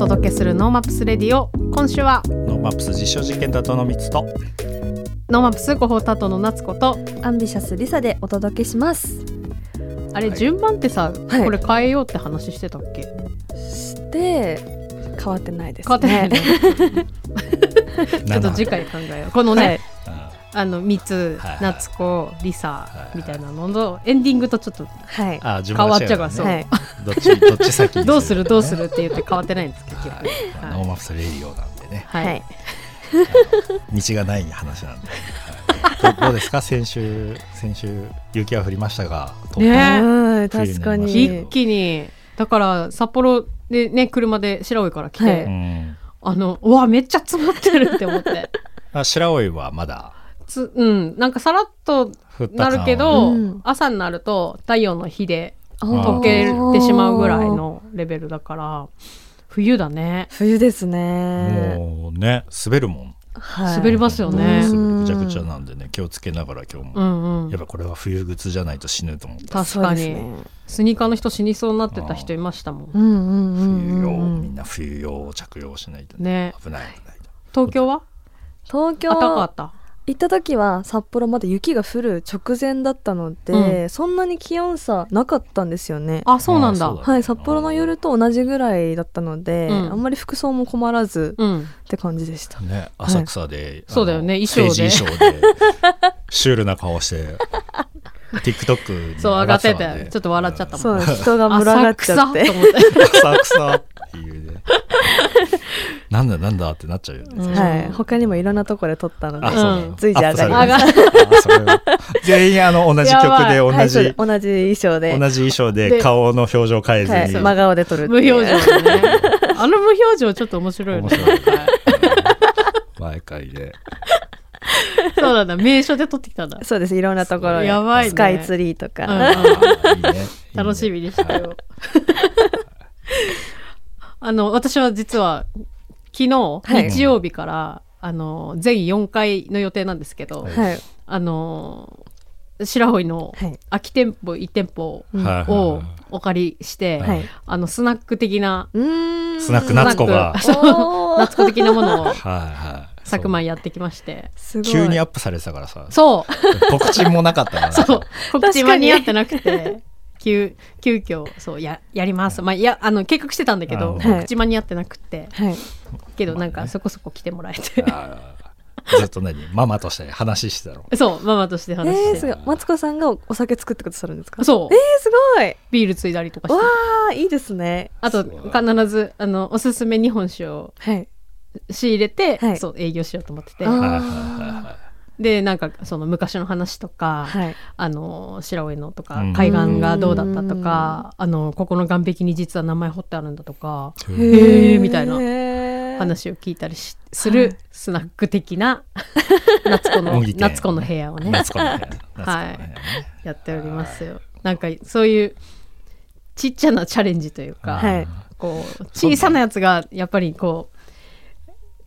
お届けする NoMaps Radio。今週は NoMaps 実証実験だとの3つと。 NoMaps 広報担当の夏子とアンビシャスリサでお届けします。あれはい。順番ってさ、はい。これ変えようって話してたっけ？して変わってないです変わってないね。ねちょっと次回考えよう。このね、はい。あの3つ、はいはい夏子リサいみたいなののエンディングとちょっとはい。あ順変わっちゃうからそう、は いどっちどっち先にどうする？どうする？って言って変わってないんです結局はい。はい NoMaps Radio なんでね。はい、はい。道がない話なんで、はい。どどうですか？先週先週雪は降りましたが東ね確かに。一気に。だから札幌でね車で白老から来て、はい。うん。あのうわめっちゃ積もってるって思って。あ白老はまだ。つうん。なんかさらっと降った感はなるけど、うん。朝になると太陽の火で溶けてしまうぐらいのレベルだから冬だね。冬ですね。もうね滑るもん。はい。滑りますよね。うん。ぐちゃぐちゃなんでね気をつけながら今日うも、んうん。やっぱこれは冬靴じゃないと死ぬと思った。確かに、ね。スニーカーの人死にそうになってた人いましたもん。冬用、みんな冬用を着用しないとね。危ない危ない東京は？東京暖かかった行った時は札幌まだ雪が降る直前だったので、そんなに気温差なかったんですよね。あそうなんだ。はい札幌の夜と同じぐらいだったので、うん。あんまり服装も困らずうん。って感じでした。ね浅草で、あのそうだよね。衣装で。衣装で シュールな顔して TikTok にそう上がっててちょっと笑っちゃったもん。そう人が群がっちゃって。浅草と思って。浅草っていうねなんだなんだってなっちゃうよね、うん。はい。他にもいろんなところで撮ったのでう。ん。随時上がりアップされてるあそれは全員あの同じ曲で同はい、同じ衣装で。同じ衣装でで顔の表情変えずに、はい、真顔で撮る無表情でね。あの無表情ちょっと面白いよね。面白い。はい毎回で。そうなんだ。名所で撮ってきたんだ。そうです。いろんなところで。やばいね。スカイツリーとか、いいね。楽しみにしたよ。あの私は実は昨日、はい。日曜日からあの全4回の予定なんですけど、はい。はいあの白老のはい。空き店舗1店舗をはいお借りして、はい。あのスナック的なスナック夏子が。夏子的なものを はいはい。昨晩やってきまして。急にアップされてたからさ。そう。告知もなかったから。そう。告知間に合ってなくて急急遽そうややります。まあいやあの計画してたんだけどうん告知間に合ってなくて。はい。けどなんかそこそこ来てもらえて。ずっと何？ママとして話してたの？そうママとしてえ話して、ー、すごい。マツコさんがお酒作ってくださるんですか？そう。えー、すごい。ビールついだりとかしわてあいいですね。あと必ずあのおすすめ日本酒をはい。仕入れて、はい。そう営業しようと思っててでなんかその昔の話とか、はい。あの白老のとかうん。海岸がどうだったとか、あのここの岸壁に実は名前彫ってあるんだとかいへーみたいなな話を聞いたりしするスナック的な 夏子の模擬店。夏子の部屋をね夏子の部屋。夏子の部屋ね。やっておりますよ。なんかそういうちっちゃなチャレンジというか、はい。こう小さなやつがやっぱりこう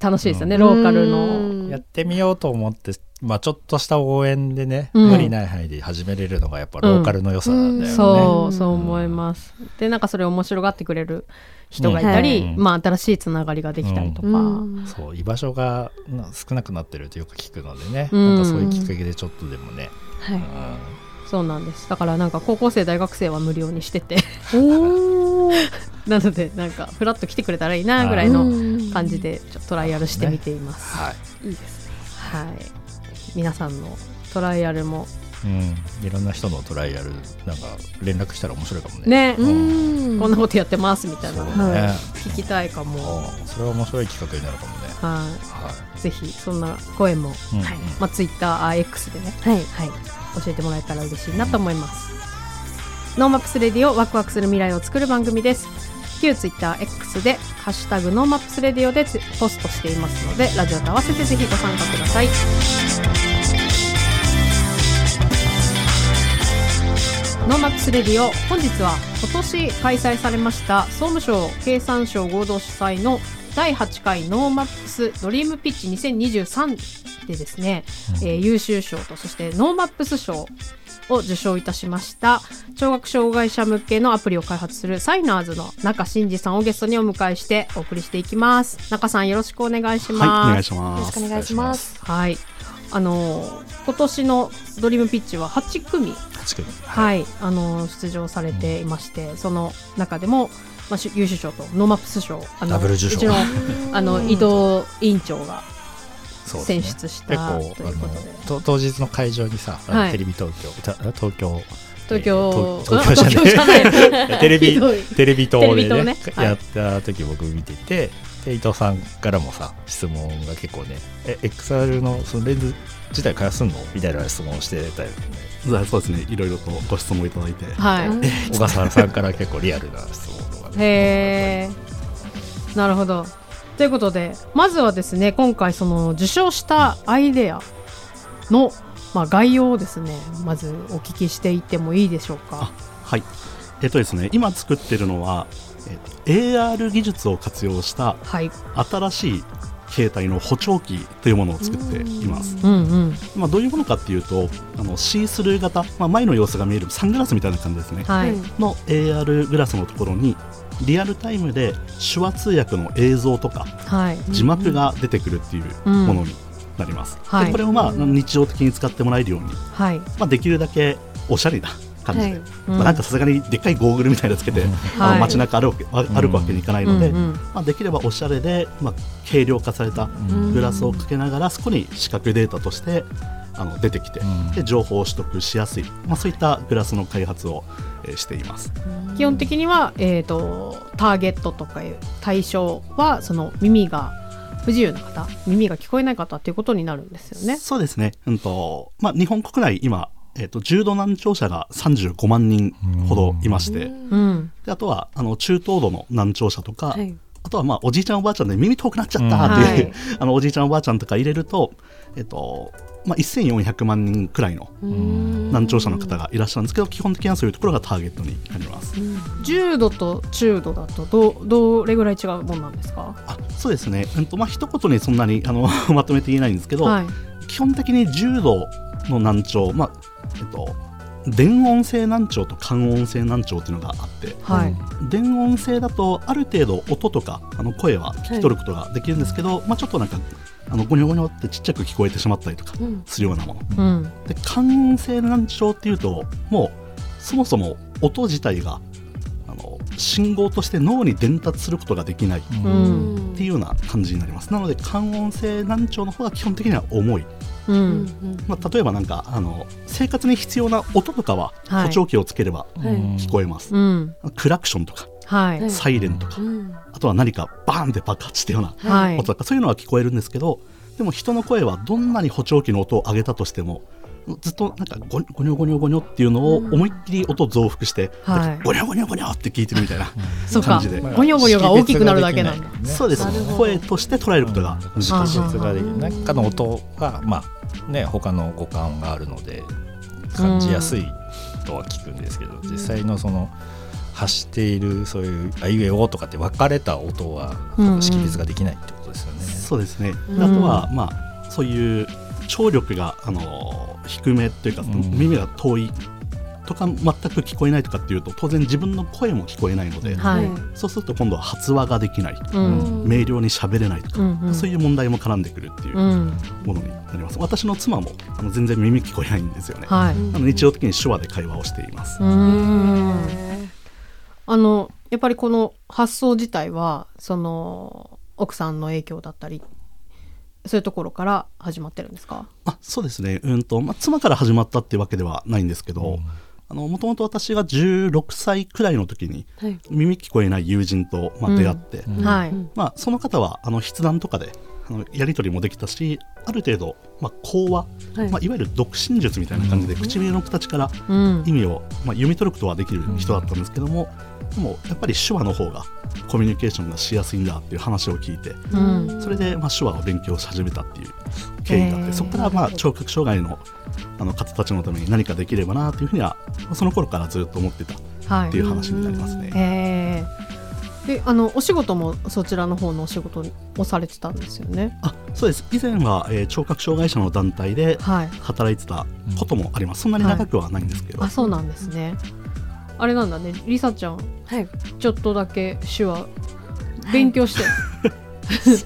楽しいですよね、ローカルの。やってみようと思って、まあ、ちょっとした応援でね、うん。無理ない範囲で始めれるのがやっぱローカルの良さなんだよね。そう、うんそう思います。で、なんかそれを面白がってくれる人がいたり、うん。まあ新しいつながりができたりとか、うん。そう居場所がな少なくなってるとよく聞くのでね、うん。なんかそういうきっかけでちょっとでもね、はい。うん。そうなんです。だからなんか高校生、大学生は無料にしてて、なのでなんかフラッと来てくれたらいいなぐらいのうん。感じでちょっとトライアルしてみています。はい。いいですね。はい。皆さんのトライアルもうん、いろんな人のトライアルなんか連絡したら面白いかもね。ね、うんこんなことやってますみたいなね、はい聞きたいかも。うんそれは面白い企画になるかもね。は。はいぜひそんな声も、い。うんはいまあツイッター、あ X でね、はいはい、教えてもらえたら嬉しいなと思います。NoMaps Radio ワクワクする未来を作る番組です。旧ツイッター X でハッシュタグ NoMaps Radio でつポストしていますので、ラジオと合わせてぜひご参加ください。 NoMaps Radio 本日は今年開催されました総務省経産省合同主催の第8回 NoMaps Dream Pitch 2023でですね、うん。えー優秀賞とそしてノーマップス賞を受賞いたしました。聴覚障害者向けのアプリを開発するサイナーズの中真二さんをゲストにお迎えしてお送りしていきます。中さんよろしくお願いします、はい、お願いしよろます。しくお願いします。はい。あのー今年のドリームピッチは8組。8組。はい、あの出場されていまして、その中でも、まあ、し優秀賞とノーマップス賞あのダブル受賞。うちのあの伊藤委員長が選出したということで。あのと当日の会場にさ、はい。テレビ東京た東京。東京、えー東東京じゃない。テレビテレビ塔でねやった時僕見ててで伊藤さんからもさ質問が結構ね「え XR のそのレンズ自体開発すんの?」みたいな質問をしてたよね。そうですね、いろいろとご質問いただいて。はい、小笠原さんから結構リアルな質問へえなるほど。ということでまずはですね今回その受賞したアイデアの、まあ、概要をですねまずお聞きしていってもいいでしょうか？はい。えっとですね、今作ってるのは、えっと AR 技術を活用したはい。新しい携帯の補聴器というものを作っています。うんうん。まあ、どういうものかっていうと、あのシースルー型、まあ、前の様子が見えるサングラスみたいな感じですね。はい、の AR グラスのところに、リアルタイムで手話通訳の映像とかはい。字幕が出てくるっていうものになります。はい。でこれをまあ日常的に使ってもらえるように、はい、まあ、できるだけおしゃれな感じで、はい。うん。まあ、なんかさすがにでっかいゴーグルみたいなのつけて、あはい。の街中歩くわ歩くわけにいかないので、うんうんまあ、できればおしゃれで、まあ、軽量化されたうん。グラスをかけながらそこに視覚データとしてあの出てきて、うん。で情報を取得しやすい、まあ、そういったグラスの開発を、えーしています。基本的には、えー、とターゲットとかいう対象はその耳が不自由な方耳が聞こえない方っていうことになるんですよね。そうですね、うんとまあ、日本国内今、えー、と重度難聴者が35万人ほどいまして、うん、であとはあの中等度の難聴者とか、はい。あとはまあおじいちゃんおばあちゃんで耳遠くなっちゃったっていう、うん あのおじいちゃんおばあちゃんとか入れると、えっとまあ、1400万人くらいの難聴者の方がいらっしゃるんですけど基本的にはそういうところがターゲットになります。重度と中度だとどどれぐらい違うもんなんですか、あそうですね、うんとまあ一言にそんなにあの まとめて言えないんですけど、はい。基本的に重度の難聴、まあえっと、電音性難聴と感音性難聴っていうのがあってはい。電音性だとある程度音とかあの声は聞き取ることができるんですけど、まあ、ちょっとなんかあのゴニョゴニョってちっちゃく聞こえてしまったりとかうん。するようなもの。うんで感音性難聴っていうともうそもそも音自体があの信号として脳に伝達することができないっうんていうような感じになります。なので感音性難聴の方が基本的には重い、ううん。んまあ、例えばなんかあの生活に必要な音とかははい。補聴器をつければはい。聞こえます、うん。クラクションとかはい。はいサイレンとか、うんあとは何かバーンって爆発したようなはい。音とかそういうのは聞こえるんですけどでも人の声はどんなに補聴器の音を上げたとしてもずっとなんかゴニョゴニョゴニョゴニョっていうのを思いっきり音を増幅して、はい。なんかゴニョゴニョゴニョって聞いてるみたいな、そうか感じで。ゴニョゴニョが大きくなるだけなんだ。そうです。声として捉えることが難しい、あ識別ができる中の音がまあね他の五感があるので感じやすいとは聞くんですけど、実際のその発しているそういうあいうえおとかって分かれた音はうんうん。識別ができないってことですよね。そうですね、うんあとはまあそういう聴力があの低めというか、ん。耳が遠いとか全く聞こえないとかっていうと当然自分の声も聞こえないので、はい。そうすると今度は発話ができない、うん。明瞭に喋れないとか、うんうん。そういう問題も絡んでくるっていううん。ものになります。私の妻もあの全然耳聞こえないんですよね。はい。あの日常的に手話で会話をしています。あのやっぱりこの発想自体はその奥さんの影響だったりそういうところから始まってるんですか？あそうですね、うんとまあ、妻から始まったっていうわけではないんですけど、もともと私が16歳くらいの時にはい。耳聞こえない友人と、まあ、出会って、まあ、その方はあの筆談とかであのやり取りもできたしある程度、まあ、口話、はい。まあ、いわゆる読心術みたいな感じで、唇の形からうん。意味を、まあ、読み取ることはできる人だったんですけども、でもやっぱり手話の方がコミュニケーションがしやすいんだっていう話を聞いてうん。それで、まあ、手話を勉強し始めたっていう経緯があって、へーそこから、まあ、聴覚障害のあの方たちのために何かできればなというふうにはまあその頃からずっと思ってたはいっていう話になりますね。へえであのお仕事もそちらの方のお仕事をされてたんですよね？あそうです。以前は、えー聴覚障害者の団体ではい。働いてたこともあります、そんなに長くはないんですけど、あそうなんですねあれなんだね。りさちゃんはい。ちょっとだけ手話。勉強して。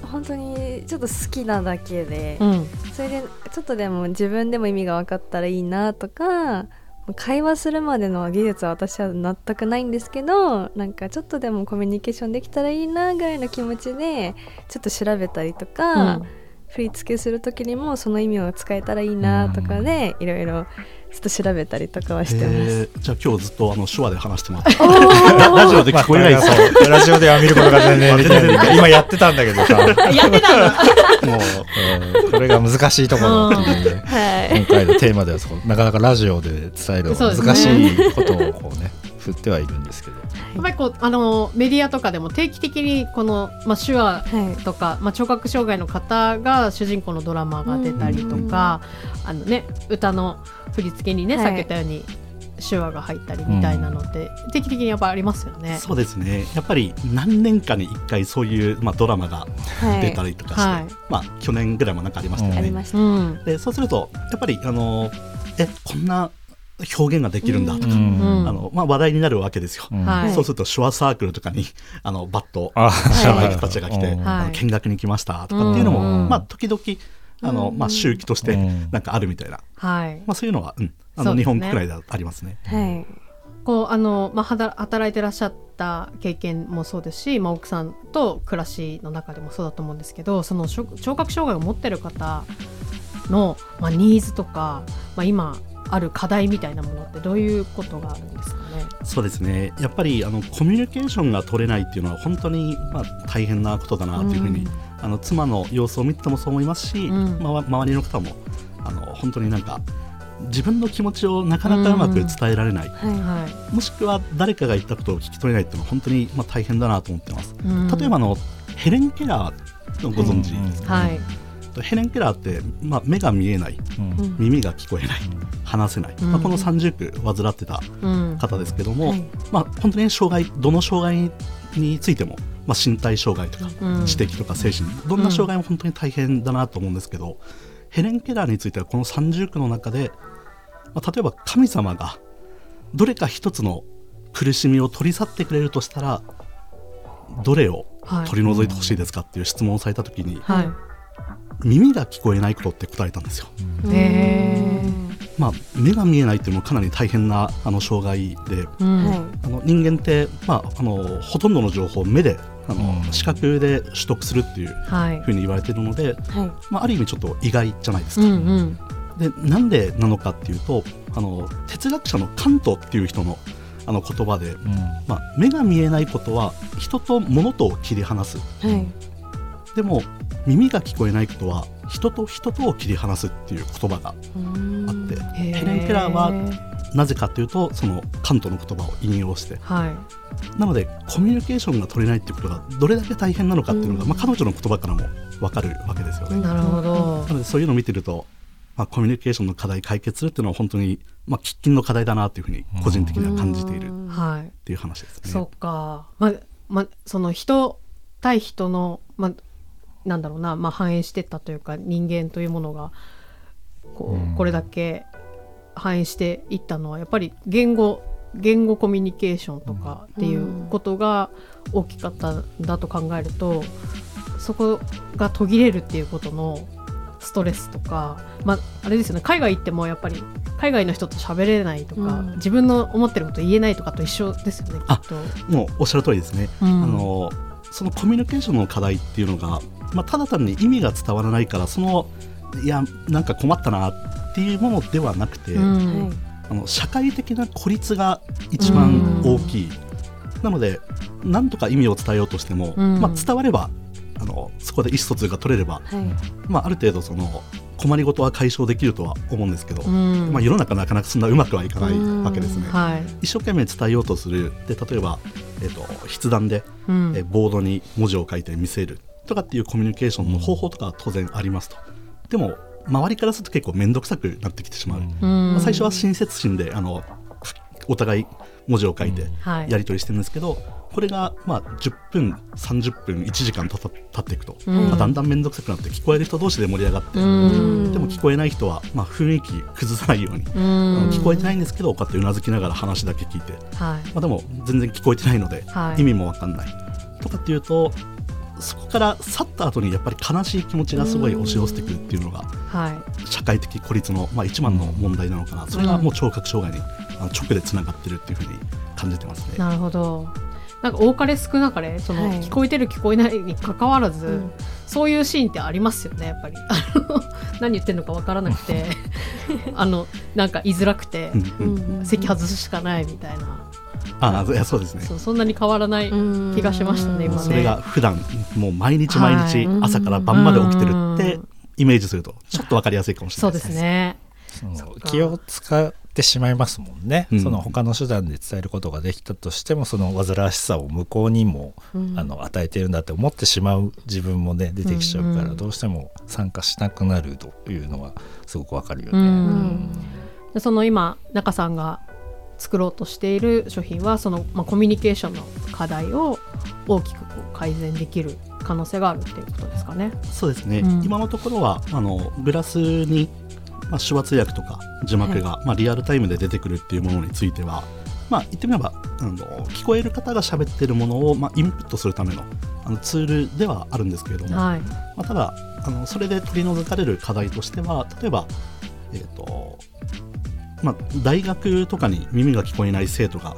本当にちょっと好きなだけで、うん。それでちょっとでも自分でも意味が分かったらいいなとか会話するまでの技術は私は全くないんですけどなんかちょっとでもコミュニケーションできたらいいなぐらいの気持ちでちょっと調べたりとか、うん。振り付けする時にもその意味を使えたらいいなとかでいろいろちょっと調べたりとかはしてます。えー。じゃあ今日ずっとあの手話で話してもらって。ラジオで聞こえないですまあそうラジオでは見ることが全然できない。今やってたんだけどさ。も やってたんだ う、うん。これが難しいところっていう。ねはい。今回のテーマではなかなかラジオで伝える難しいことをこうね振ってはいるんですけど。やっぱりこうあのメディアとかでも定期的にこの、まあ、手話はい。とか、まあ、聴覚障害の方が主人公のドラマが出たりとか、あのね、歌の振り付けにね、はい。さっき言ったように手話が入ったりみたいなのって、定期的にやっぱありますよね。そうですね。やっぱり何年かに1回そういう、まあ、ドラマがはい。出たりとかして、はい。まあ、去年ぐらいもなんかありましたよね、ありました。うんでそうするとやっぱりあのえこんな表現ができるんだとか、ん。あのまあ、話題になるわけですよ、うん。はい。そうすると手話サークルとかにあのバッとあ知らない人たちが来て、うんはい見学に来ましたとかっていうのも、うん。まあ、時々あの、まあ、周期としてうん。なんかあるみたいな、はい。まあ、そういうのは、うん、あの日本国内ではありますね。はい。こうあの、まあ、働いてらっしゃった経験もそうですし、まあ、奥さんと暮らしの中でもそうだと思うんですけどその聴聴覚障害を持ってる方の、まあ、ニーズとか、まあ、今ある課題みたいなものってどういうことがあるんですかね？そうですね。やっぱりあのコミュニケーションが取れないっていうのは本当に、まあ、大変なことだなというふうに、うんあの妻の様子を見ててもそう思いますし、うん。まあ、周りの方もあの本当になんか自分の気持ちをなかなかうまく伝えられない、はいはい。もしくは誰かが言ったことを聞き取れないっていうのは本当に、まあ、大変だなと思ってます。うん。例えばあのヘレン・ケラーのご存知ですか、はい。ヘレン・ケラーって、まあ、目が見えない。うん。うん耳が聞こえない。話せない、うん。まあ、この三重苦患ってたうん。方ですけども、はい。まあ、本当に障害どの障害についても、まあ、身体障害とかうん。知的とか精神。どんな障害も本当に大変だなと思うんですけど、ヘレン・ケラーについてはこの三重苦の中で、まあ、例えば神様がどれか一つの苦しみを取り去ってくれるとしたらどれをはい。取り除いてほしいですかっていう質問をされた時に、はい。耳が聞こえないことって答えたんですよ。へまあ、目が見えないっていうのもかなり大変なあの障害でうん。はい。あの人間って、まあ、あのほとんどの情報を目であの、うん。視覚で取得するっていうはい。ふうに言われているので、はい。まあ、ある意味ちょっと意外じゃないですうか。んうん。でなんでなのかっていうとあの哲学者のカントっていう人のあの言葉で、まあ、目が見えないことは人と物とを切り離す。はい。でも耳が聞こえないことは人と人とを切り離すっていう言葉があってへヘレン・ケラーはなぜかというとそのカントの言葉を引用して。はいなのでコミュニケーションが取れないっていうことがどれだけ大変なのかっていうのが、うん。まあ、彼女の言葉からも分かるわけですよね。なるほど。なのでそういうのを見てると、まあ、コミュニケーションの課題解決するっていうのは本当に、まあ、喫緊の課題だなというふうに個人的には感じている。っはい。ていう話ですね。そうか、まあまあ、その人対人の、まあ、なんだろうな、まあ、反映してったというか人間というものがこう、うん。これだけ反映していったのはやっぱり言語言語コミュニケーションとかっていうことが大きかったんだと考えるとそこが途切れるっていうことのストレスとか、まあ、あれですよね。海外行ってもやっぱり海外の人と喋れないとか、うん。自分の思ってること言えないとかと一緒ですよねきあっと。もうおっしゃる通りですね。うん。あのそのコミュニケーションの課題っていうのが、まあ、ただ単に意味が伝わらないからそのいやなんか困ったなっていうものではなくて、うん。はいあの社会的な孤立が一番大きい、なので何とか意味を伝えようとしても、うん。まあ、伝わればあのそこで意思疎通が取れれば、はい。まあ、ある程度その困りごとは解消できるとは思うんですけど、うん。まあ、世の中なかなかそんなうまくはいかないわけですね。はい。一生懸命伝えようとする。で例えば、えっと筆談で、うん。えボードに文字を書いて見せるとかっていうコミュニケーションの方法とかは当然ありますと。でも周りからすると結構面倒くさくなってきてしまう。うん。まあ最初は親切心であのお互い文字を書いてはい。やり取りしてるんですけど、これがまあ10分30分1時間たた経っていくと、うん。まあだんだん面倒くさくなって聞こえる人同士で盛り上がって、うん。でも聞こえない人はまあ雰囲気崩さないように、う聞こえてないんですけどこうやってうなずきながら話だけ聞いて、はい。まあ、でも全然聞こえてないので、はい。意味も分かんない。とかっていうとそこから去った後にやっぱり悲しい気持ちがすごい押し寄せてくるっていうのがはい。社会的孤立の、まあ、一番の問題なのかな。それがもう聴覚障害にあの直でつながってるっていうふうに感じてますね。なるほど。なんか多かれ少なかれその、はい。聞こえてる聞こえないに関わらず、うん。そういうシーンってありますよねやっぱり。あの何言ってるのかわからなくて。あのなんか居づらくてうんうん。席外すしかないみたいな、あいやそうですね。そうそんなに変わらない気がしましたね今ね。それが普段もう毎日毎日はい。朝から晩まで起きてるってうん。イメージするとちょっと分かりやすいかもしれないですすね。気を使ってしまいますもんね、うん。その他の手段で伝えることができたとしてもその煩わしさを向こうにも、あの与えてるんだって思ってしまう自分もね出てきちゃうから、うん。うんどうしても参加しなくなるというのはすごくわかるようね。ん。でその今中さんが作ろうとしている商品はその、まあ、コミュニケーションの課題を大きくこう改善できる可能性があるっていうことですかね。そうですね、うん。今のところはあのグラスに、まあ、手話通訳とか字幕が、まあ、リアルタイムで出てくるっていうものについては、まあ、言ってみればあの聞こえる方が喋ってるものを、まあ、インプットするためのあのツールではあるんですけれども、はい、まあ、ただあのそれで取り除かれる課題としては例えば、えーとまあ、大学とかに耳が聞こえない生徒が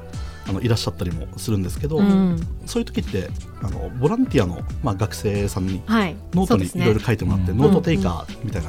あのいらっしゃったりもするんですけど、うん。そういう時ってあのボランティアの、まあ、学生さんにはい、ノートにいろいろ書いてもらって、うん。ノートテイカーみたいな、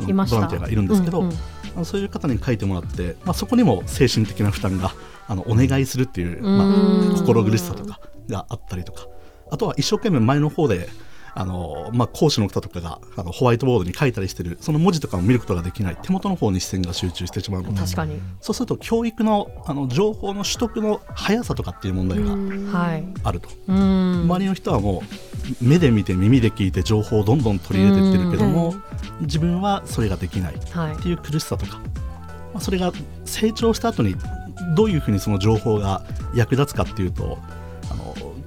あのいました。ボランティアがいるんですけど、うんうんそういう方に書いてもらって、まあ、そこにも精神的な負担があのお願いするっていう、まうん。あ、心苦しさとかがあったりとかあとは一生懸命前の方であの、まあ、講師の方とかがあのホワイトボードに書いたりしてるその文字とかを見ることができない手元の方に視線が集中してしまうの。で、確かに、そうすると教育のあの情報の取得の速さとかっていう問題がはい、あると。うん。周りの人はもう目で見て耳で聞いて情報をどんどん取り入れてってるけども、自分はそれができない。っはい。ていう苦しさとか、まあ、それが成長した後にどういうふうにその情報が役立つかっていうと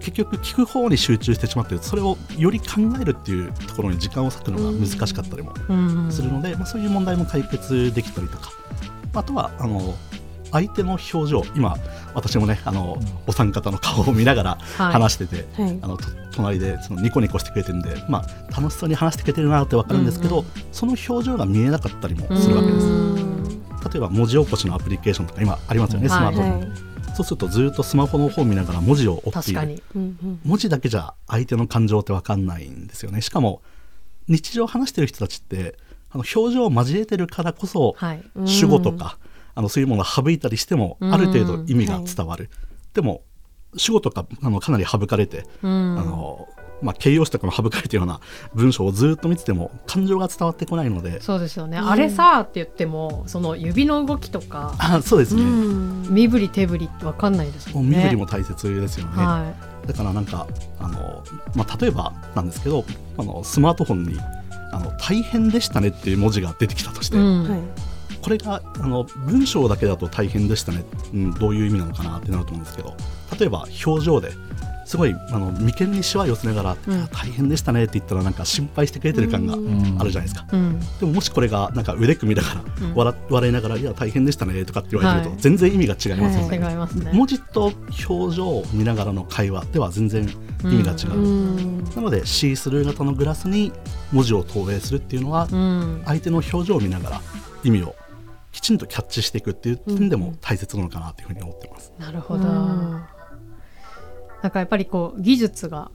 結局聞く方に集中してしまってそれをより考えるっていうところに時間を割くのが難しかったりもうん。するので、まあ、そういう問題も解決できたりとかあとはあの相手の表情今私もねあの、お三方の顔を見ながらはい。話してて、はい。あのと隣でそのニコニコしてくれてるんで、まあ、楽しそうに話してくれてるなって分かるんですけど、うん。その表情が見えなかったりもするわけです。うん。例えば文字起こしのアプリケーションとか今ありますよね、はい。スマートフォン、はいそうするとずっとスマホの方を見ながら文字を追っている。うんうん。文字だけじゃ相手の感情って分かんないんですよね。しかも日常話してる人たちってあの表情を交えてるからこそ、はい。主語とかあのそういうものを省いたりしてもうんある程度意味が伝わる、でも主語とかあのかなり省かれて、うん。あのまあ、形容詞とかの省かれたような文章をずっと見てても感情が伝わってこないので。そうですよね、うん。あれさーって言ってもその指の動きとかあそうですね、うん。身振り手振りって分かんないですもん身振りも大切ですよね、はだからなんかあの、まあ、例えばなんですけどあのスマートフォンにあの「大変でしたね」っていう文字が出てきたとして、い、うん。はい。これがあの文章だけだと大変でしたね、うん、どういう意味なのかなってなると思うんですけど例えば表情ですごいあの眉間にしわ寄せながら、うん。大変でしたねって言ったらなんか心配してくれてる感がうん。あるじゃないですか、うん。でももしこれがなんか腕組みながら、うん。笑笑いながら「いや大変でしたね」とかって言われてるはい。と全然意味が違いますよ違ね、い。ますね。文字と表情を見ながらの会話では全然意味が違う、うん。なのでシースルー型のグラスに文字を投影するっていうのは、うん。相手の表情を見ながら意味をきちんとキャッチしていくっていう点でも大切なのかなというふうに思ってます。なるほど。うんなんかやっぱりこう技術が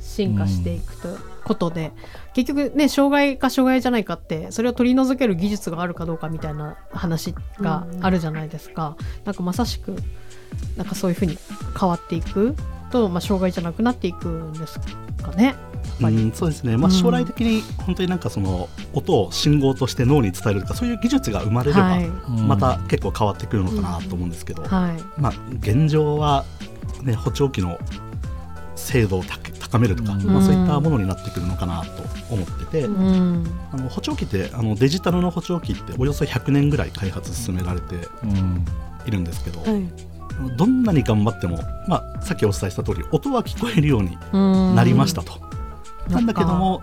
進化していくとことで、結局ね障害か障害じゃないかってそれを取り除ける技術があるかどうかみたいな話があるじゃないですか。なんかまさしくなんかそういうふうに変わっていくと、まあ、障害じゃなくなっていくんですかね。うん、そうですね、まあ、うん。将来的に本当になんかその音を信号として脳に伝えるとかそういう技術が生まれれば、はい。また結構変わってくるのかなと思うんですけど、はい。まあ、現状は、ね、補聴器の精度を高高めるとか、うん。まあ、そういったものになってくるのかなと思ってて、うん。あの補聴器ってあのデジタルの補聴器っておよそ100年ぐらい開発進められてうん。いるんですけど、はい。どんなに頑張っても、まあ、さっきお伝えした通り音は聞こえるようにうん。なりましたと。うんなんだけども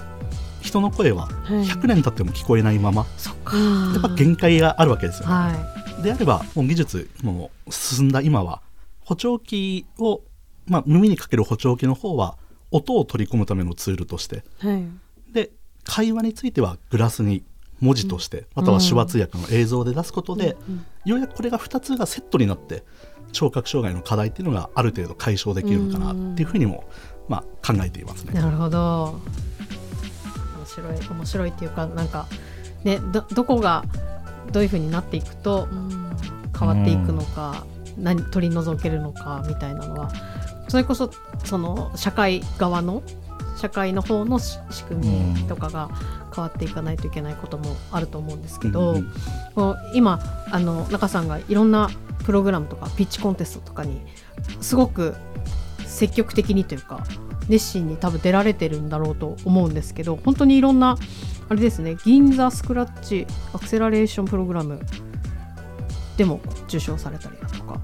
人の声ははい。100年経っても聞こえないまま、そっか。うんやっぱ限界があるわけですよね。はであればもう技術も進んだ今は補聴器を、まあ、耳にかける補聴器の方は音を取り込むためのツールとして。はい。で会話についてはグラスに文字として、または手話通訳の映像で出すことで、ようやくこれが2つがセットになって聴覚障害の課題っていうのがある程度解消できるのかなっていうふうにも、まあ、考えていますね。いなるほど。面白い面白いっていうかなんかねどどこがどういうふうになっていくとうん。変わっていくのか、何取り除けるのかみたいなのはそれこそその社会側の社会の方のし仕組みとかが変わっていかないといけないこともあると思うんですけど、うん今あの中さんがいろんなプログラムとかピッチコンテストとかにすごく積極的にというか熱心に多分出られてるんだろうと思うんですけど本当にいろんなあれですね銀座スクラッチアクセラレーションプログラムでも受賞されたりだとか、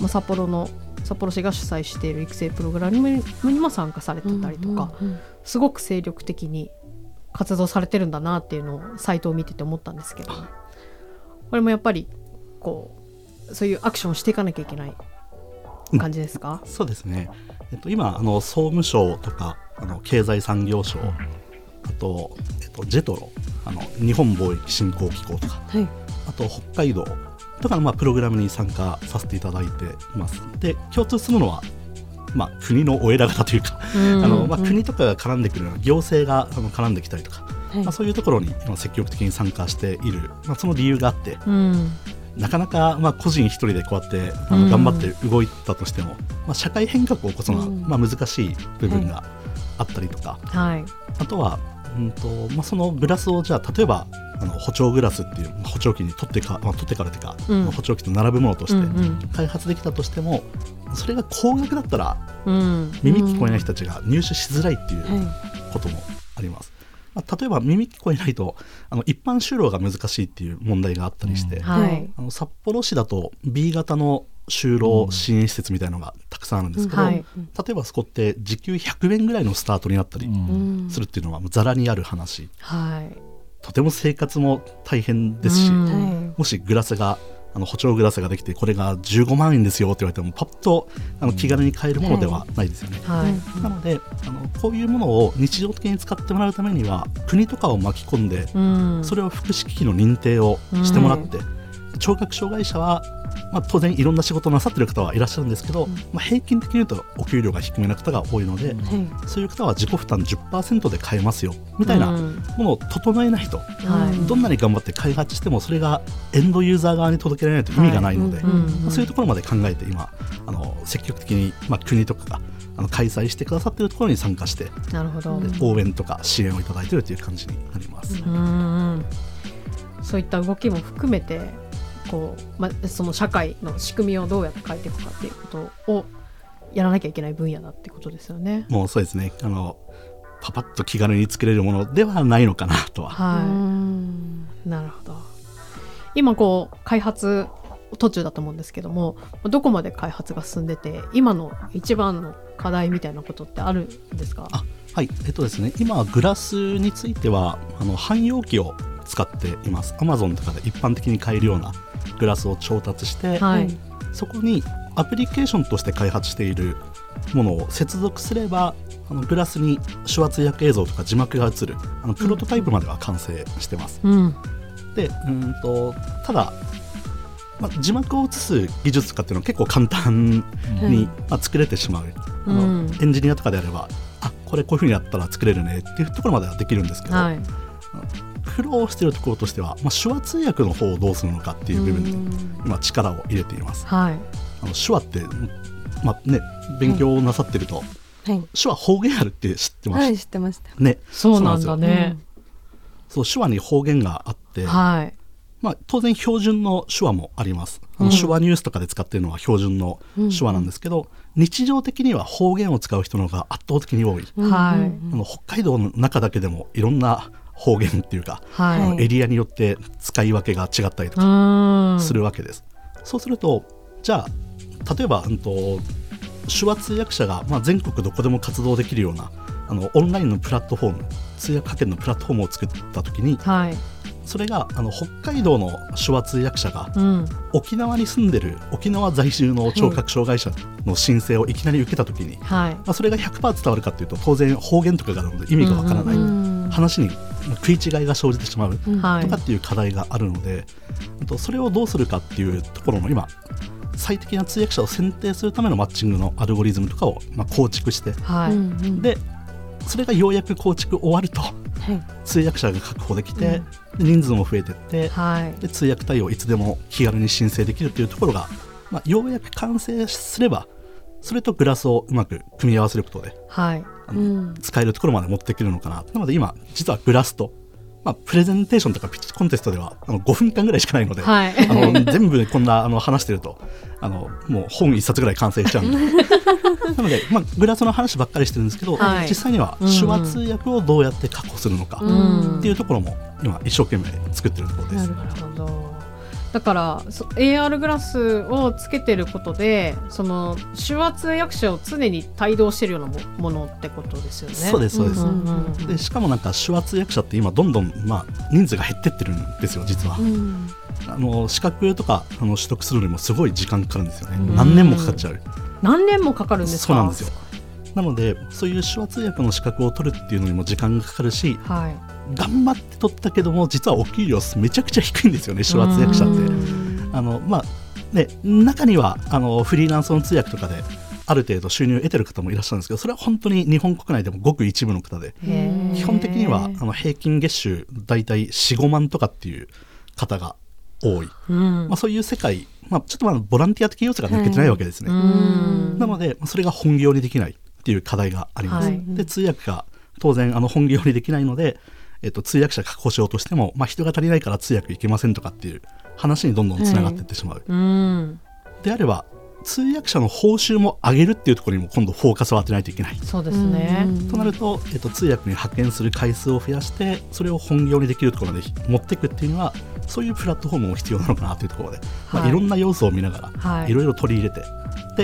まあ、札幌の札幌市が主催している育成プログラムにも参加されてたりとか、うんうんすごく精力的に活動されてるんだなっていうのをサイトを見てて思ったんですけど。これもやっぱりこうそういうアクションをしていかなきゃいけない感じですか、そうですね、えっと、今あの総務省とかあの経済産業省あと、えっと、ジェトロあの日本貿易振興機構とかはい。あと北海道とかのまあプログラムに参加させていただいています。で共通するのは、まあ、国のお偉方というか、うん。あのまあ、うん国とかが絡んでくるような行政があの絡んできたりとか、はいまあ、そういうところに今積極的に参加している、まあ、その理由があってうん。なかなかまあ個人一人でこうやってあうん。の頑張って動いたとしても、まあ、社会変革を起こすのはうん。まあ難しい部分があったりとか、はい。あとは、うんとまあ、そのグラスをじゃあ例えばあの補聴グラスっていうまあ補聴器に取ってか、まあ、取ってからというか、うん。まあ補聴器と並ぶものとしてうん開発できたとしても、それが高額だったらうん。うん耳聞こえない人たちが入手しづらいっていうはこともあります。まあ、例えば耳聞こえないとあの一般就労が難しいっていう問題があったりして、うん。はい。あの札幌市だと B 型の就労支援施設みたいなのがたくさんあるんですけど、はい。例えばそこって時給100円ぐらいのスタートになったりするっていうのはざらにある話。はいとても生活も大変ですし、うん。はもしグラスがあの補聴グラスができてこれが15万円ですよって言われてもパッとあの気軽に買えるものではないですよね。はい。いなのであのこういうものを日常的に使ってもらうためには国とかを巻き込んでうん。それを福祉機器の認定をしてもらって、聴覚障害者は、まあ、当然いろんな仕事をなさってる方はいらっしゃるんですけど、うん。まあ、平均的に言うとお給料が低めな方が多いので、はい。そういう方は自己負担10%で買えますよみたいなうん。ものを整えないと、はい。どんなに頑張って開発してもそれがエンドユーザー側に届けられないと意味がないので、まあそういうところまで考えて今あの積極的に、まあ、国とかがあの開催してくださっているところに参加して、なるほど。うん応援とか支援をいただいているという感じになります。うんうん。そういった動きも含めてこう、まあ、その社会の仕組みをどうやって変えていくかっていうことをやらなきゃいけない分野だってことですよね。もうそうですね。あのパパッと気軽に作れるものではないのかなとは。はうん。い、なるほど。今こう開発途中だと思うんですけどもどこまで開発が進んでて今の一番の課題みたいなことってあるんですか？あはい。えっとですね今はグラスについてはあの汎用機を使っています。Amazon とかで一般的に買えるようなグラスを調達して、はい、そこにアプリケーションとして開発しているものを接続すればあのグラスに手話通訳映像とか字幕が映るあのプロトタイプまでは完成してます、うん。でうんとただ、まあ、字幕を映す技術とかっていうのは結構簡単に、まあ、作れてしまう、あのうん。エンジニアとかであればあこれこういうふうにやったら作れるねっていうところまではできるんですけど、はい苦労しているところとしては、まあ、手話通訳の方をどうするのかっていう部分に今力を入れています。はい。あの手話って、まあね、勉強をなさってると、はい。手話方言あるって知ってまはいし知ってました。た、ね。そうなんだね、そう手話に方言があって、はい。まあ、当然標準の手話もあります。あうん。の手話ニュースとかで使っているのは標準の手話なんですけど、日常的には方言を使う人の方が圧倒的に多い、はい。あの北海道の中だけでもいろんな方言っていうか、はい、はいエリアによって使い分けが違ったりとうかん。するわけです。そうするとじゃあ例えば、うん、と手話通訳者が、まあ、全国どこでも活動できるようなあのオンラインのプラットフォーム通訳派遣のプラットフォームを作った時にはい。それがあの北海道の手話通訳者がうん。沖縄に住んでる沖縄在住の聴覚障害者の申請をいきなり受けた時に、はい。まあ、それが100%伝わるかというと当然方言とかがあるので意味がわからない、うん。話に食い違いが生じてしまうはい。とかっていう課題があるので、あとそれをどうするかっていうところの今最適な通訳者を選定するためのマッチングのアルゴリズムとかをまあ構築してはい、うんでそれがようやく構築終わるとはい。通訳者が確保できて、で人数も増えてって、はい。で通訳対応いつでも気軽に申請できるっていうところが、まあ、ようやく完成すればそれとグラスをうまく組み合わせることではい使えるところまで持ってくるのかな。なので今実はグラスと、まあ、プレゼンテーションとかピッチコンテストではあの5分間ぐらいしかないので、はい。あの全部こんなあの話してるとあのもう本一冊ぐらい完成しちゃうんで。なので、まあ、グラスの話ばっかりしてるんですけど、はい。実際にはうん。手話通訳をどうやって確保するのかうんっていうところも今一生懸命作ってるところです。ななるほどだからそ AR グラスをつけてることでその手話通訳者を常に帯同してるようなもものってことですよね。そうですそうです、うんうん。でしかもなんか手話通訳者って今どんどん、まあ、人数が減ってってるんですよ実は、うん。あの資格とかあの取得するのにもすごい時間かかるんですよね、うん。何年もかかっちゃう、何年もかかるんですか？そうなんですよ。なのでそういう手話通訳の資格を取るっていうのにも時間がかかるしはい頑張って取ったけども実はお給料めちゃくちゃ低いんですよね手話通訳者って。うん。あのまあね中にはあのフリーランスの通訳とかである程度収入を得てる方もいらっしゃるんですけどそれは本当に日本国内でもごく一部の方で。基本的にはあの平均月収大体45万とかっていう方が多い、うん。まあ、そういう世界、まあ、ちょっとまだボランティア的要素が抜けてないわけですね、うん。なのでまあそれが本業にできないっていう課題があります、はい。で通訳が当然あの本業にできないので、えっと、通訳者確保しようとしても、まあ、人が足りないから通訳いけませんとかっていう話にどんどんつながっていってしまう、うん。であれば通訳者の報酬も上げるっていうところにも今度フォーカスを当てないといけない。そうですね。となると、えっと、通訳に派遣する回数を増やしてそれを本業にできるところまで持っていくっていうのはそういうプラットフォームも必要なのかなというところで、まあ、はい。いろんな要素を見ながら、はい。い、ろいろ取り入れて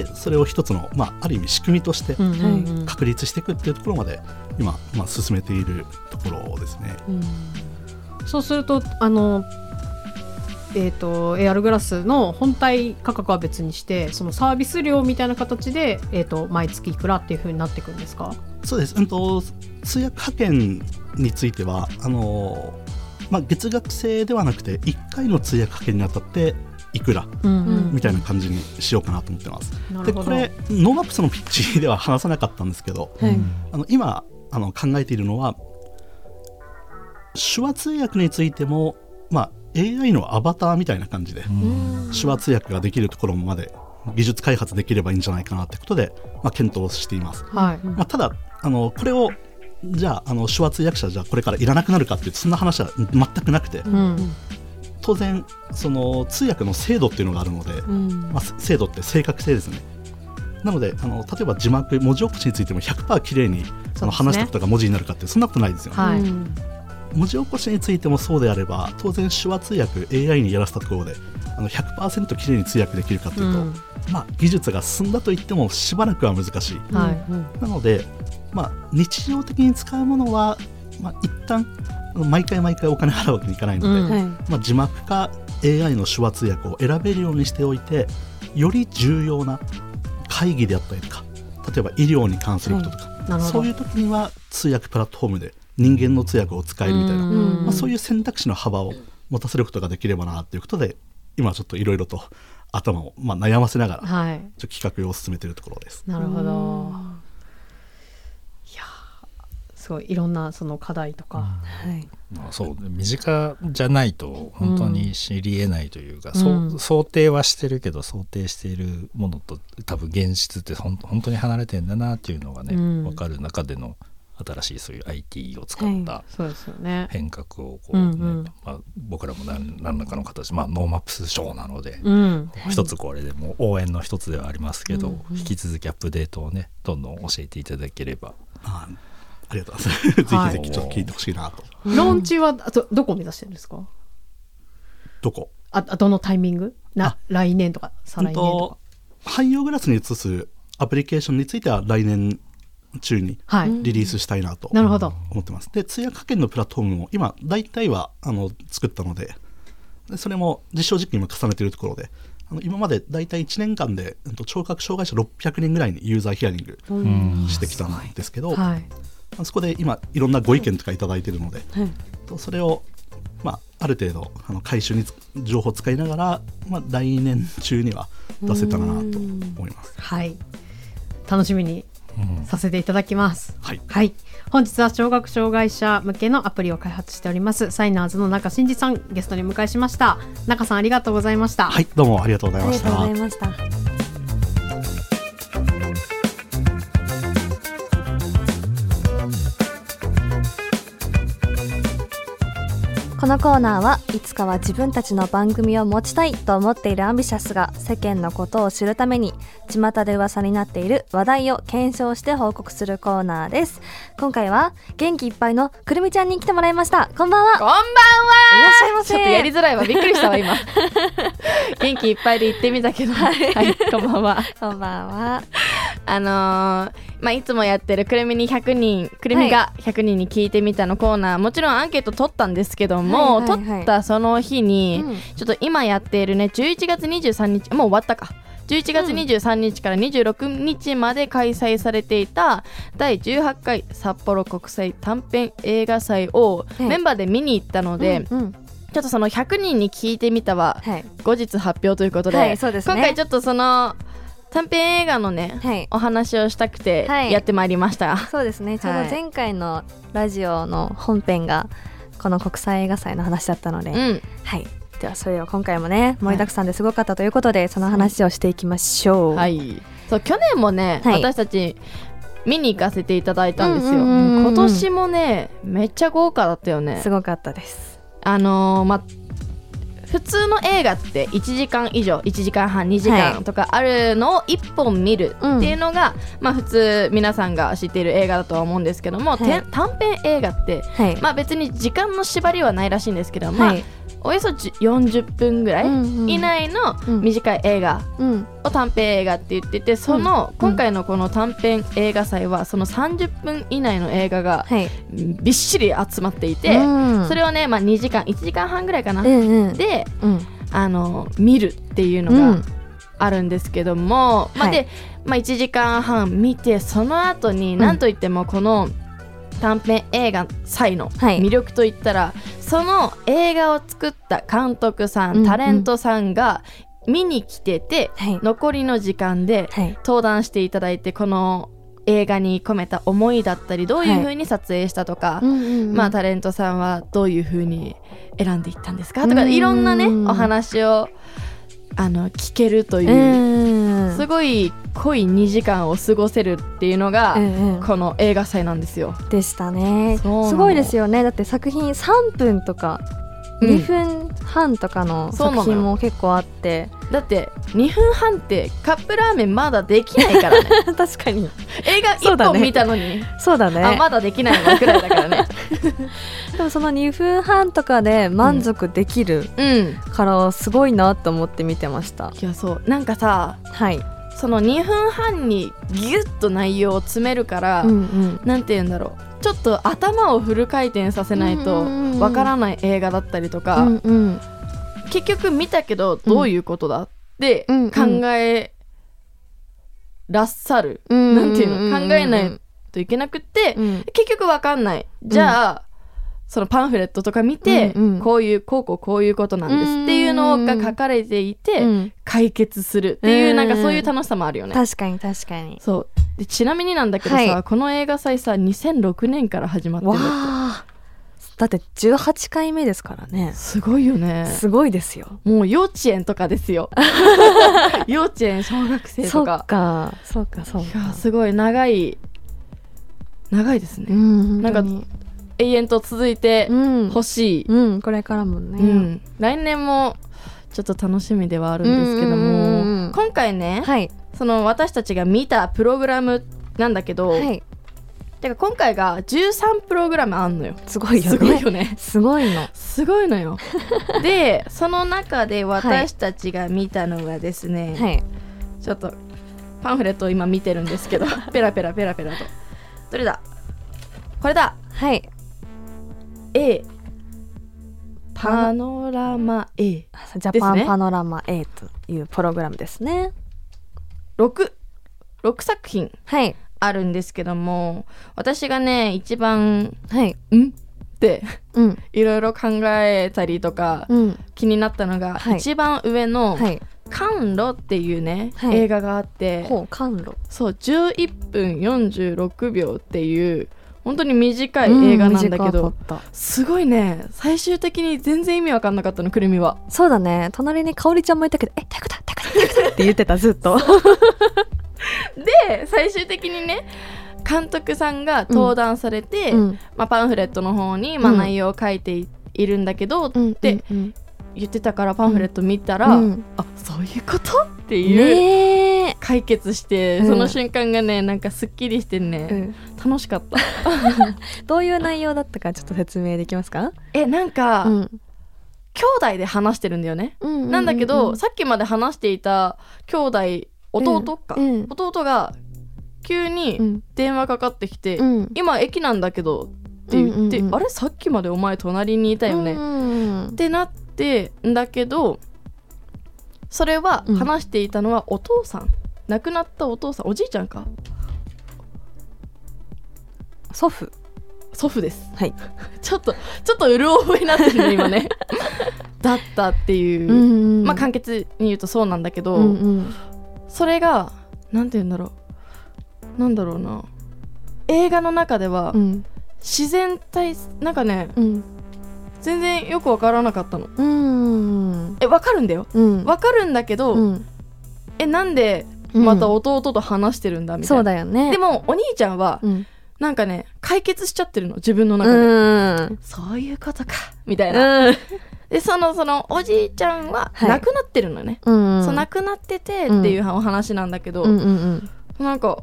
でそれを一つの、まあ、ある意味仕組みとしてうんうんうん。確立していくっていうところまで今、まあ、進めているところですね。そうするとあのえー、と AR グラスの本体価格は別にしてそのサービス料みたいな形で、えー、と毎月いくらっていうふうになっていくんですか？そうです、うん、と通訳派遣についてはあのまあ、月額制ではなくて1回の通訳派遣にあたっていくらうんみたいな感じにしようかなと思ってます。なるほど。でこれノーマップスのピッチでは話さなかったんですけどはい。あの今あの考えているのは手話通訳についても、まあ、AI のアバターみたいな感じで手話通訳ができるところまで技術開発できればいいんじゃないかなってことで、まあ、検討しています。はい。まあ、ただあのこれをじゃああの手話通訳者じゃあこれからいらなくなるかっていうとそんな話は全くなくてうん当然その通訳の精度っていうのがあるので、うん。まあ、精度って正確性ですね。なのであの例えば字幕文字起こしについても100%綺麗にあの話したことが文字になるかってそんなことないですよね、はい。うん文字起こしについてもそうであれば当然手話通訳 AI にやらせたところであの100%綺麗に通訳できるかというと、うん。まあ、技術が進んだといってもしばらくは難しい。はい。なので、まあ、日常的に使うものは、まあ、一旦毎回毎回お金払うわけにいかないので、うん。はい。まあ、字幕か AI の手話通訳を選べるようにしておいてより重要な会議であったりとか例えば医療に関することとか、なるほど。そういう時には通訳プラットフォームで人間の通訳を使えるみたいな、うん。まあ、そういう選択肢の幅を持たせることができればなということで今ちょっといろいろと頭を、まあ、悩ませながら、ちょはいっと企画を進めているところです。なるほどすごいいろんなその課題とか、はい。まあ、そう身近じゃないと本当に知りえないというか、うん。そう想定はしてるけど想定しているものと多分現実ってほん本当に離れてんだなっていうのがね、うん。分かる中での新しいそういう IT を使ったそうですよね。変革をこう、ねうんうん。まあ、僕らも何何らかの形、まあ、ノーマップスショーなので、うん。一つこれでもう応援の一つではありますけど、うんうん引き続きアップデートをねどんどん教えていただければあありがとうございます。ぜはいひぜひちょっと聞いてほしいなと。ローンチはあとどこを目指してるんですか？どこ？ああどのタイミング？な来年とか再来年とか。汎用グラスに移すアプリケーションについては来年中にはい、リリースしたいなとなるほど。思ってます。で通訳派遣のプラットフォームも今大体はあの作ったのででそれも実証実験も重ねているところであの今まで大体1年間で、聴覚障害者600人ぐらいにユーザーヒアリングうん。してきたんですけど、はい。まあそこで今いろんなご意見とかいただいているので、とそれを、まあ、ある程度あの回収につ情報を使いながら、まあ、来年中には出せたらなと思います。はい。楽しみにうんさせていただきます。はい、はい。本日は聴覚障害者向けのアプリを開発しておりますサイナーズの中真二さんゲストにお迎えしました。中さんありがとうございました。はい、どうもありがとうございましありがとうごたざい。ましたこのコーナーはいつかは自分たちの番組を持ちたいと思っているアンビシャスが世間のことを知るために巷で噂になっている話題を検証して報告するコーナーです。今回は元気いっぱいのくるみちゃんに来てもらいました。こんばんは。こんばんはいらっしゃいませちょっとやりづらいわ。びっくりしたわ今。元気いっぱいで言ってみたけど。はい、こんばんは。こんばんは。あのーまあいつもやってるくるみに100人くるみが100人に聞いてみたのコーナーもちろんアンケート取ったんですけども、はいはいはい。取ったその日に、うん。ちょっと今やっているね11月23日もう終わったか。11月23日から26日まで開催されていた第18回札幌国際短編映画祭をい。メンバーで見に行ったので、うんうん。ちょっとその100人に聞いてみたははい。後日発表ということで、はいですね。今回ちょっとその短編映画のね、はい。お話をしたくてはい。やってまいりました、そうですね。ちょうどはい。前回のラジオの本編がこの国際映画祭の話だったので、うん。はい。ではそれを今回もね盛りだくさんですごかったということで、その話をしていきましょう。はい。そう去年もね、はい。私たち見に行かせていただいたんですよ、今年もねめっちゃ豪華だったよね。すごかったです。あのーま普通の映画って1時間以上1時間半2時はい。間とかあるのを1本見るっていうのが、まあ普通皆さんが知っている映画だとは思うんですけども、はい。て短編映画ってはい、まあ別に時間の縛りはないらしいんですけど、まあはいおよそじ40分ぐらい以内のうん。短い映画うん。を短編映画って言っててそのうん今回のこの短編映画祭はその30分以内の映画がはい。びっしり集まっていてうん。それをねまあ2時間1時間半ぐらいかな。でうん。あの見るっていうのがうん。あるんですけどもまあはい。でまあ1時間半見てその後になんといってもこの短編映画祭のはい。魅力といったらその映画を作った監督さうんうん。んタレントさんが見に来ててはい。残りの時間ではい。登壇していただいてこの映画に込めた思いだったりどういう風に撮影したとか、うんうんうん。まあタレントさんはどういう風に選んでいったんですかとかうん。いろんなねお話をあの聞けるというう、ん。すごい濃い2時間を過ごせるっていうのが、うんうん。この映画祭なんですよ。でしたね。す。ごいですよね。だって作品3分とかうん2分半とかの作品も結構あって、だって2分半ってカップラーメンまだできないからね。確かに。映画1そうだね。本見たのに、そうだね。あまだできないわくらいだからね。でもその2分半とかで満足できる うん。からすごいなと思って見てました、いやそう。なんかさはい、その2分半にギュッと内容を詰めるから、うんうん。なんて言うんだろうちょっと頭をフル回転させないとうんうんうんわからない映画だったりとか、うんうん。結局見たけどどういうことだってうんうん。考えらっしゃる、うんなんていうの？考えないといけなくって、うん。結局わかんない。じゃあ、そのパンフレットとか見て、うんうん。こういうこうこうこういうことなんです。っていうのが書かれていて、うん。解決するっていう、うん。なんかそういう楽しさもあるよね。確かに確かに。そう。でちなみになんだけどさ、はい。この映画祭さ2006年から始まってるだっあ。だって18回目ですからね。てすごいよね。すごいですよ。もう幼稚園とかですよ。幼稚園小学生そうとかかそうかそういやかすごい長い長いですね、うんなんか永遠と続いてうん。ほしい、うんこれからもね、うん。来年もちょっと楽しみではあるんですけども、うんうんうんうん。今回ね、はい。その私たちが見たプログラムなんだけど、はい。てか今回が13プログラムあんのよ。すごいよすごいねよね。すごいの。すごいのよ。でその中で私たちが見たのがですね、はい。ちょっとパンフレットを今見てるんですけど ペラペラペラペラと。どれだ？これだ。はい、A パノラマ A ジャパンパノラマ A というプログラムですね。6 6作品はい。あるんですけども私がね一番はい。ん？ってうん。いろいろ考えたりとかうん。気になったのが、はい。一番上のはい「甘露」っていうね、はい。映画があってほう甘露そう11分46秒っていう本当に短い映画なんだけうんど、短かった。すごいね。最終的に全然意味わかんなかったのくるみは。そうだね。隣にかおりちゃんもいたけど「えどういうことどういうことどういうこと?」って言ってたずっと。で最終的にね監督さんが登壇されて、うん。まあ、パンフレットの方に、まあ、うん。内容を書いていいるんだけど、うんってうん言ってたからパンフレット見たら、うん。あそういうこと？っていう、解決して、うん。その瞬間がねなんかすっきりしてね、うん。楽しかった。どういう内容だったかちょっと説明できますか？えなんか、うん。兄弟で話してるんだよね、うんうんうんなんだけど、さっきまで話していた兄弟弟か、うん。弟が急うにん。電話かかってきて、うん。今駅なんだけどって言って、うんうんうんあれ？さっきまでお前隣にいたよね、うん。ってなってんだけどそれはうん。話していたのはお父さん、亡くなったお父さんおじいちゃんか？祖父。祖父です。はい。ちょっとちょっとうる覚えになってるね今ね。だったっていう、ん。まあ簡潔に言うとそうなんだけど、うんうん。それがなんて言うんだろう。なんだろうな。映画の中ではうん。自然体なんかねうん全然よくわからなかったの。うん。えわかるんだよ。うん。わかるんだけど、うん。えなんでまた弟と話してるんだみたそいうな、だよね。でもお兄ちゃんはうん。なんかね解決しちゃってるの自分のう中で、ん。そういうことかみたいな、うん。でそのそのおじいちゃんははい。亡くなってるのね、うん。そう亡くなっててっていうお話なんだけど、うんうん。なんか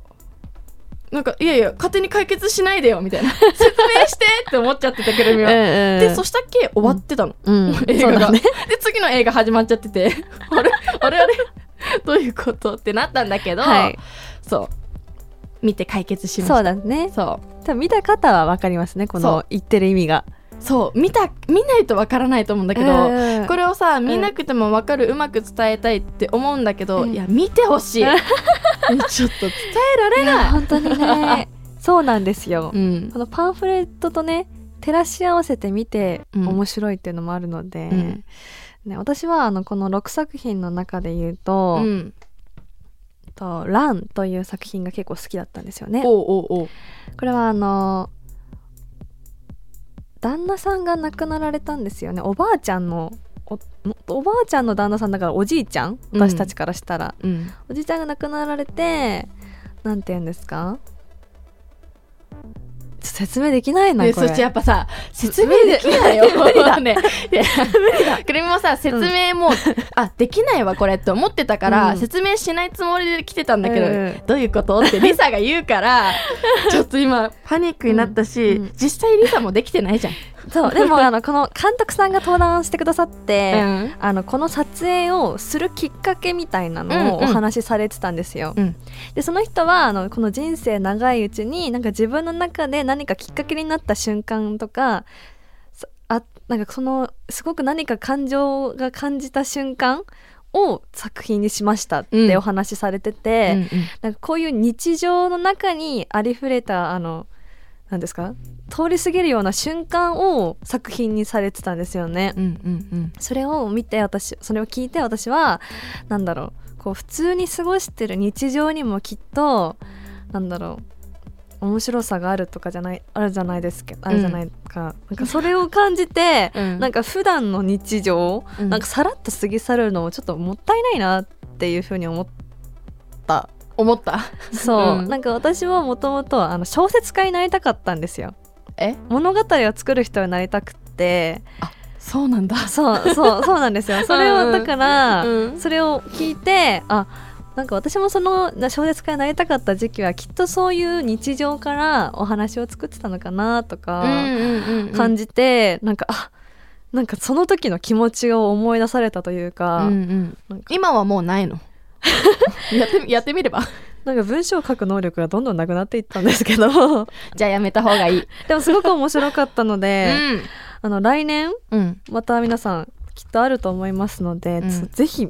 なんかいやいや勝手に解決しないでよみたいな。説明してって思っちゃってたくるみは、ででそしたっけ終わってたの、うん。映画が、ね。で次の映画始まっちゃってて。あれあれあれ。どういうことってなったんだけど、はい。そう。見て解決しました。そうだね。そう。多分見た方はわかりますねこの言ってる意味が。そう。見た見ないとわからないと思うんだけど、うん。これをさ見なくてもわかる、うまく伝えたいって思うんだけど、うん。いや見てほしい ちょっと伝えられない。本当にね。そうなんですよ。うん。このパンフレットとね照らし合わせて見てうん。面白いっていうのもあるので、うん。ね、私はあのこの6作品の中で言うとうん「とラン」という作品が結構好きだったんですよね。これはあの旦那さんが亡くなられたんですよね。おばあちゃんのおおばあちゃんの旦那さんだからおじいちゃん？うん。私たちからしたら、うん。おじいちゃんが亡くなられてなんて言うんですか？説明できないなこれ。でそしてやっぱさ説明できないよ 無理だ。ねいやくるみもさ説明も、あできないわこれって思ってたから、うん。説明しないつもりで来てたんだけど、うん。どういうこと？ってリサが言うから ちょっと今パニックになったし、実際リサもできてないじゃん。そうでもあのこの監督さんが登壇してくださって、うん。あのこの撮影をするきっかけみたいなのをお話しされてたんですよ。うん。でその人はあのこの人生長いうちになんか自分の中で何かきっかけになった瞬間とかそあなんかそのすごく何か感情が感じた瞬間を作品にしましたってうん。お話しされてて、うんうん。なんかこういう日常の中にありふれたあの何ですか通り過ぎるような瞬間を作品にされてたんですよね。うんうん。それを見て私それを聞いて私はなんだろうこう普通に過ごしてる日常にもきっとなんだろう面白さがあるとかじゃないあるじゃないですかあるじゃないか、なんかそれを感じて、うん。なんか普段の日常、うん。なんかさらっと過ぎ去るのもちょっともったいないなっていうふうに思った。思った？そう、うん。なんか私はもともとあの小説家になりたかったんですよ。え？物語を作る人になりたくって。そうなんだ。そうそうそうなんですよ。そ れうん。うんをだから、うん。それを聞いてあなんか私もそのな小説家になりたかった時期はきっとそういう日常からお話を作ってたのかなとか感じて、なんかあなんかその時の気持ちを思い出されたというか,、うんうん。か。今はもうないの？やってみやってみれば。なんか文章を書く能力がどんどんなくなっていったんですけど。じゃあやめた方がいい。でもすごく面白かったので、あの来年うん。うんまた皆さんきっとあると思いますので、うん。つぜひ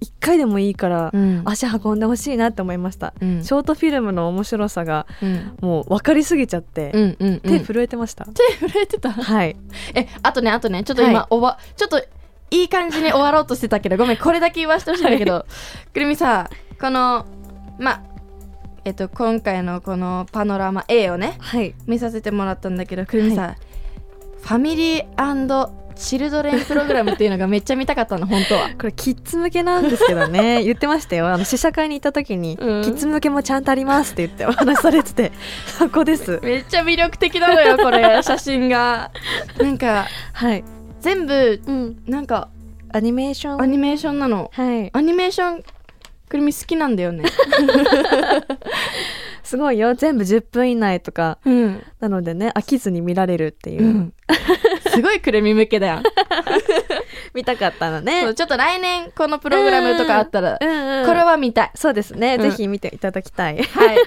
一回でもいいからうん。足運んでほしいなって思いました、うん。ショートフィルムの面白さがうん。もう分かりすぎちゃって、うんうんうん。手震えてました、手震えてた？はい。えあとねあとね。ちょっと今、はい。おばちょっといい感じに終わろうとしてたけどごめんこれだけ言わせてほしいんだけど、くるみさこのまあえっと今回のこのパノラマ A をねはい。見させてもらったんだけどくるみさ、ファミリーチルドレンプログラムっていうのがめっちゃ見たかったの 本当は。これキッズ向けなんですけどね。言ってましたよ。あの試写会に行った時に、うん。キッズ向けもちゃんとありますって言ってお話しされてて そこです。めっちゃ魅力的なのよこれ写真が。なんかはい、全部うん、なんかアニメーション？アニメーションなの。はい。アニメーションくるみ好きなんだよね。すごいよ。全部10分以内とかうん。なのでね飽きずに見られるっていう、うん、すごいくるみ向けだよ、見たかったのそねうちょっと来年このプログラムとかあったら、うんうんこれは見たい。そうですね、うん。ぜひ見ていただきたい。はい。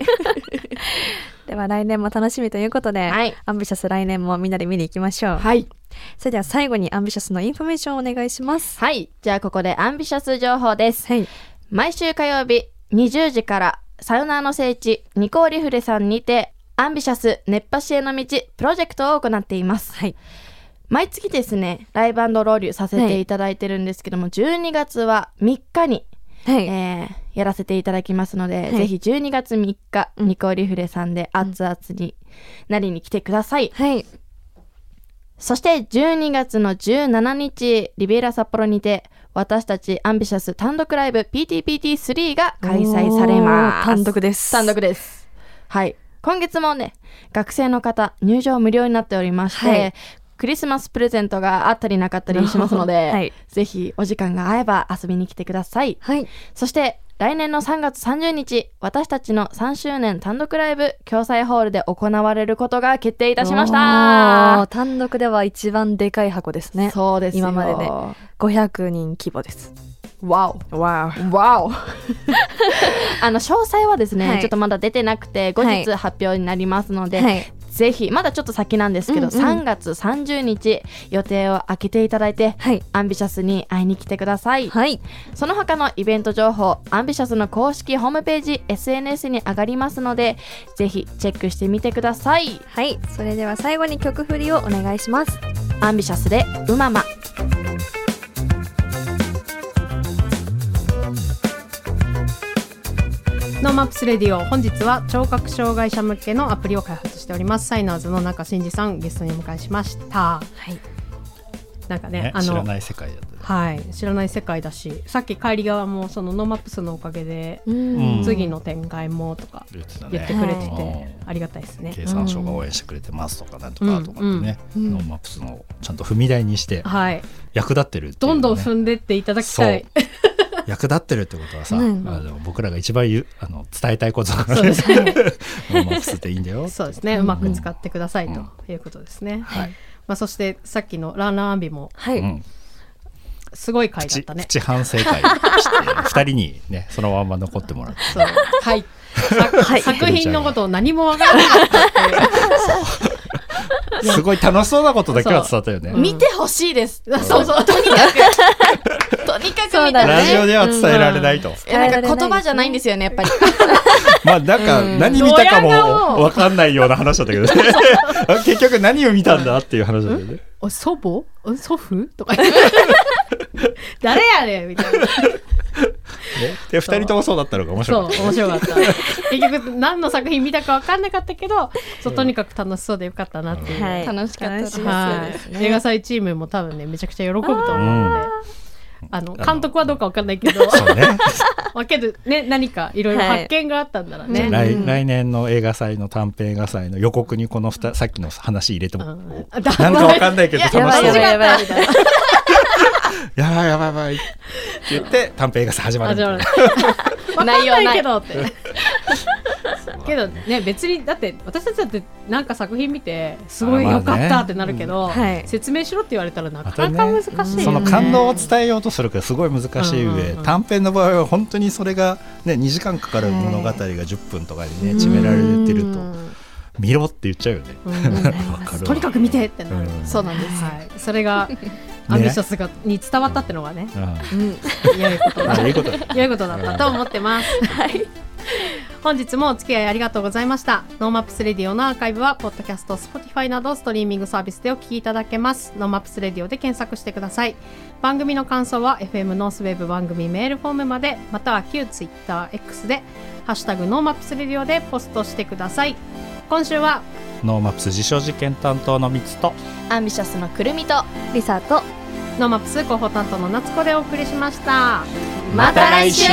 では来年も楽しみということで、はい。アンビシャス来年もみんなで見に行きましょう、はい。それでは最後にアンビシャスのインフォメーションをお願いします。はい。じゃあここでアンビシャス情報です。はい。毎週火曜日20時からサウナーの聖地ニコーリフレさんにてアンビシャス熱波師への道プロジェクトを行っています。はい毎月ですねライブローリューさせていただいてるんですけども、12月は3日に、はい、えーやらせていただきますので、い。ぜひ12月3日、うん。ニコーリフレさんで熱々になりに来てください、はい。そして12月の17日リベイラ札幌にて私たちアンビシャス単独ライブ PTPT3 が開催されます。単独です。単独です。はい。今月もね学生の方入場無料になっておりまして、はいクリスマスプレゼントがあったりなかったりしますので、はい。ぜひお時間が合えば遊びに来てください。はい。そして来年の3月30日私たちの3周年単独ライブ共催ホールで行われることが決定いたしました。単独では一番でかい箱ですね。そうですよ。今までで500人規模です。わおわわおあの詳細はですね、はい。ちょっとまだ出てなくて後はい。日発表になりますので、はいぜひまだちょっと先なんですけど、うんうん。3月30日予定を空けていただいてはい。アンビシャスに会いに来てください、はい。その他のイベント情報アンビシャスの公式ホームページ SNS に上がりますのでぜひチェックしてみてください。はい。それでは最後に曲振りをお願いします。アンビシャスでうままノーマップスレディオ本日は聴覚障害者向けのアプリを開発しております。サイナーズの中真二さんゲストにお迎えしました。はい。なんかねねあの知らない世界だったはい。知らない世界だしさっき帰り側もそのノーマップスのおかげで、うん。次の展開もとか言ってくれてて、はいありがたいですね。経産省が応援してくれてますとかなん。とかとかってね、うん。ノーマップスのちゃんと踏み台にしてはい。役立ってるね、どんどん踏んでっていただきたい役立ってるってことはさ、うんあの僕らが一番言うあの伝えたいこと。だからそうですね。ノーマップスっていいんだよ。そうですね。うまく使ってくださいということですね、はい、まあ、そしてさっきのランランアンビもはい、うん、すごい回だ口ったね。口反省会。し て二人にねそのまま残ってもらって。はい、さはい。作品のことを何もわからなかったっていう。すごい楽しそうなことだけは伝わったよね、見てほしいです、そうそう。とにかくとにかくそうだね。ラジオでは伝えられないと、えなんか言葉じゃないんですよねやっぱり。まあなんか何見たかもわかんないような話だったけどね。結局何を見たんだっていう話だったよね。お祖母？お祖父？とか。誰やねんみたいな。ね。で二人ともそうだったのが面白かった。面白かった。結局何の作品見たか分かんなかったけどそうとにかく楽しそうでよかったなっていう、はい。楽しかったですね。映画祭チームも多分ねめちゃくちゃ喜ぶと思うのであの監督はどうか分かんないけど。そうね。まあけどね何かいろいろ発見があったんだらね、来うん。来年の映画祭の短編映画祭の予告にこのふたさっきの話入れても、うんなんかわかんないけど楽しそう やばいやばいやばい。やばいやばいやばい言って短編映画祭始まる内容な。い ないけどって。けどね別にだって私たちだってなんか作品見てすごいあまあね。良かったってなるけど、はい。説明しろって言われたらなかなか難しいよね。その感動を伝えようとするからすごい難しい上、うんうんうん。短編の場合は本当にそれが、ね、2時間かかる物語が10分とかにね決められてると。見ろって言っちゃうよね。うん。わかるわ。とにかく見てってなる、うん。そうなんです。はい、それがアンビシャスがに伝わったってのがねうんうん良いことだあいいことだ良いことだったと思ってます。はい。本日もお付き合いありがとうございました。ノーマップスレディオのアーカイブは、ポッドキャスト、Spotify などストリーミングサービスでお聞きいただけます。ノーマップスレディオで検索してください。番組の感想は、FM ノースウェブ番組メールフォームまで、または旧 TwitterX で、ハッシュタグノーマップスレディオでポストしてください。今週は、ノーマップス実証実験担当のミツとアンビシャスのくるみとリサとノーマップス広報担当の夏子でお送りしました。また来週